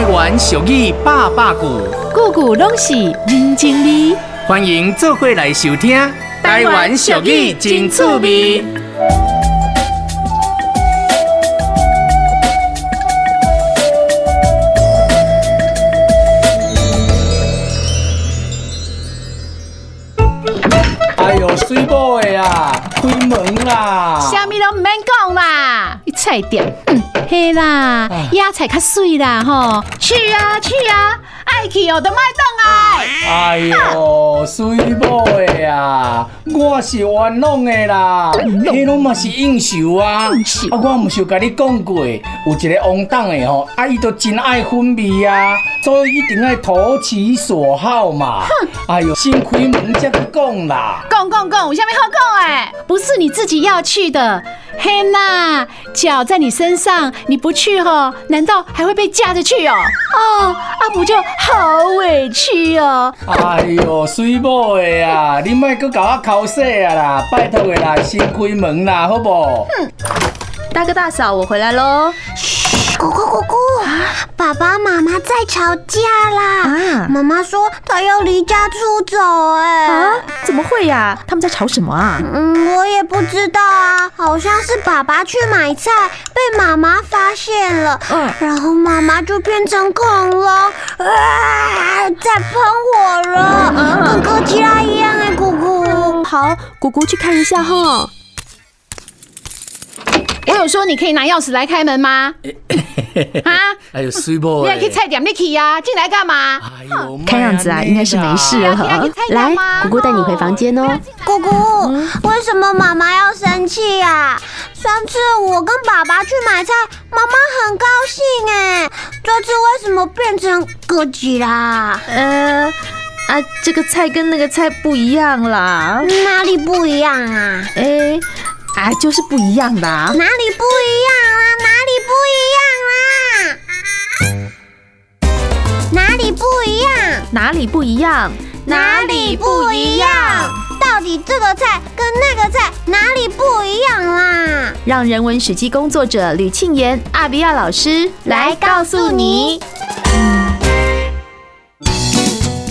台湾俗语百百句，句句拢是人情味。欢迎做伙来收听《台湾俗语真趣味》。哎呦，水某的啊，开门啦！虾米都唔免讲啦，一菜店，嗯，嘿啦，野菜较水啦，吼，去啊去啊，爱去哦都卖当来。哎呦，水某的啊，我是冤枉的啦，迄拢嘛是应酬啊，啊，我唔是有甲你讲过，有一个王党的吼，啊，伊都真爱分味啊，所以一定要投其所好嘛。哎呦，先开门才去讲啦。讲讲讲，有虾米好讲哎？不是你自己要去的，嘿娜，脚在你身上，你不去吼，难道还会被架着去哦？哦，啊不就好委屈哦。哎呦，水某的啊，你莫搁甲我口舌啊啦，拜托的啦，先开门啦，好不？哼，大哥大嫂，我回来喽。姑姑姑姑，爸爸妈妈在吵架啦！啊，妈妈说她要离家出走，哎，啊，怎么会呀？他们在吵什么啊？嗯，我也不知道啊，好像是爸爸去买菜被妈妈发现了，嗯，然后妈妈就变成恐龙，啊，在喷火了，跟哥吉拉一样哎，姑姑。好，姑姑去看一下哈。我有说你可以拿钥匙来开门吗？啊！哎呦，水某，你还可以菜点你去呀，进来干嘛？哎呦，看样子啊，应该是没事了。来，姑姑带你回房间哦。姑姑，为什么妈妈要生气呀？上次我跟爸爸去买菜，妈妈很高兴哎，这次为什么变成哥吉啦？呃，啊，这个菜跟那个菜不一样啦。哪里不一样啊？哎。哎，就是不一样的啊！哪里不一样啊？哪里不一样啊？哪里不一样？哪里不一样？哪里不一样？到底这个菜跟那个菜哪里不一样啦？让人文史迹工作者吕庆妍阿比亚老师来告诉你。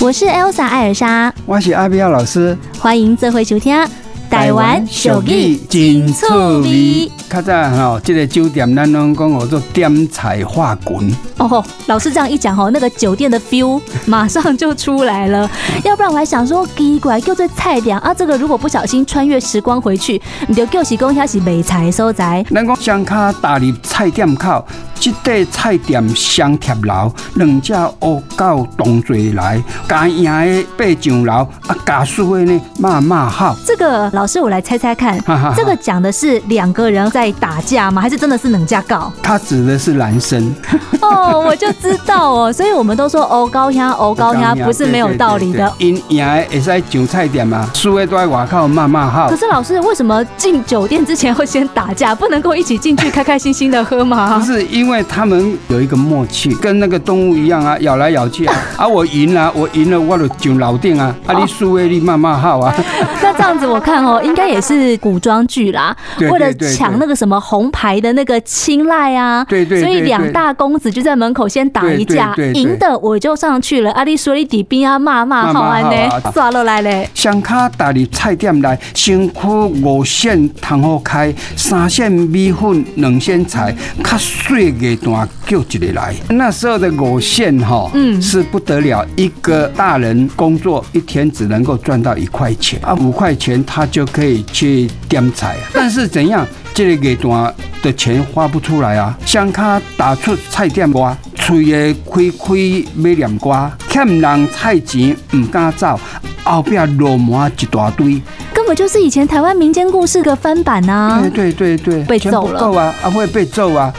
我是 Elsa 艾尔莎，我是阿比亚老师，欢迎这回收听。台湾俗语真趣味。较早吼，这个酒店咱拢讲叫做点菜画滚。哦，老师这样一讲吼，那个酒店的 feel 马上就出来了。要不然我还想说奇怪，叫做菜店啊，这个如果不小心穿越时光回去，你就叫是讲遐是卖菜的所在。咱讲双脚踏入菜店口，这块菜店双贴楼，两只乌狗同齐来，加赢的爬上楼，啊，加输的呢骂骂好。这个老师，我来猜猜看，这个讲的是两个人在打架吗？还是真的是两家告？他指的是男生。哦，我就知道哦，所以我们都说欧高香，欧高香不是没有道理的。因赢的会使上菜店嘛，输的都在外口骂骂好。可是老师，为什么进酒店之前会先打架？不能够一起进去开开心心的喝吗？不是，因为他们有一个默契，跟那个动物一样啊，咬来咬去啊。啊，我赢了，我赢了，我就上楼顶啊。啊，你输的你骂骂号啊。那这样子我看哦，应该。也是古装剧啦，为了抢那个什么红牌的那个青睐啊，对对，所以两大公子就在门口先打一架，赢的我就上去了。阿里说你底边啊骂骂好安呢，抓落来嘞。双卡打入菜店来，先苦五线汤好开，三线米粉两线菜，卡碎嘅段叫一个来。那时候的五线哈，嗯，是不得了，一个大人工作一天只能够赚到一块钱啊，五块钱他就可以。去点菜，但是怎样，这个阶段的钱花不出来啊？双脚踏出菜店外，嘴也开开买念歌，欠人菜钱唔敢走，后壁落满一大堆，根本就是以前台湾民间故事的翻版啊！对对对对，被揍了够啊，啊会被揍啊！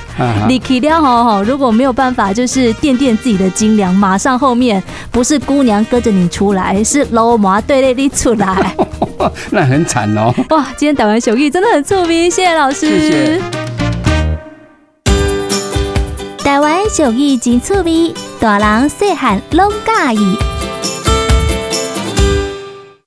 你去了吼吼，如果没有办法，就是垫垫自己的斤两，马上后面不是姑娘跟着你出来，是老妈对着你出来。那很惨哦！哇，今天台湾俗语真的很出名，谢谢老师。谢谢。台湾俗语真趣味，大人细汉拢喜欢。